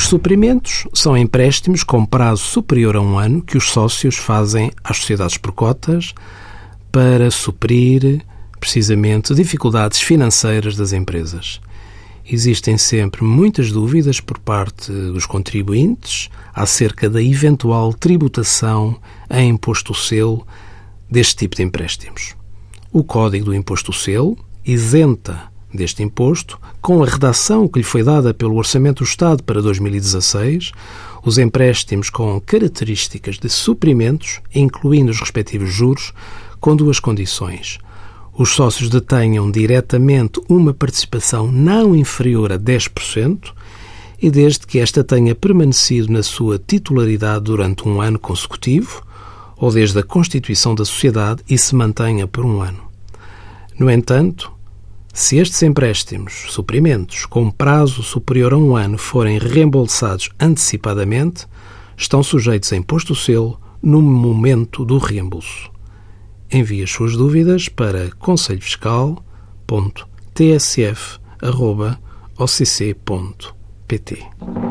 suprimentos são empréstimos com prazo superior a um ano que os sócios fazem às sociedades por cotas para suprir precisamente dificuldades financeiras das empresas. Existem sempre muitas dúvidas por parte dos contribuintes acerca da eventual tributação em imposto selo deste tipo de empréstimos. O Código do Imposto Selo isenta deste imposto, com a redação que lhe foi dada pelo Orçamento do Estado para 2016, os empréstimos com características de suprimentos, incluindo os respectivos juros, com duas condições. Os sócios detenham diretamente uma participação não inferior a 10% e desde que esta tenha permanecido na sua titularidade durante um ano consecutivo ou desde a constituição da sociedade e se mantenha por um ano. No entanto, se estes empréstimos, suprimentos, com prazo superior a um ano forem reembolsados antecipadamente, estão sujeitos a imposto selo no momento do reembolso. Envie as suas dúvidas para conselhofiscal.tsf.occ.pt.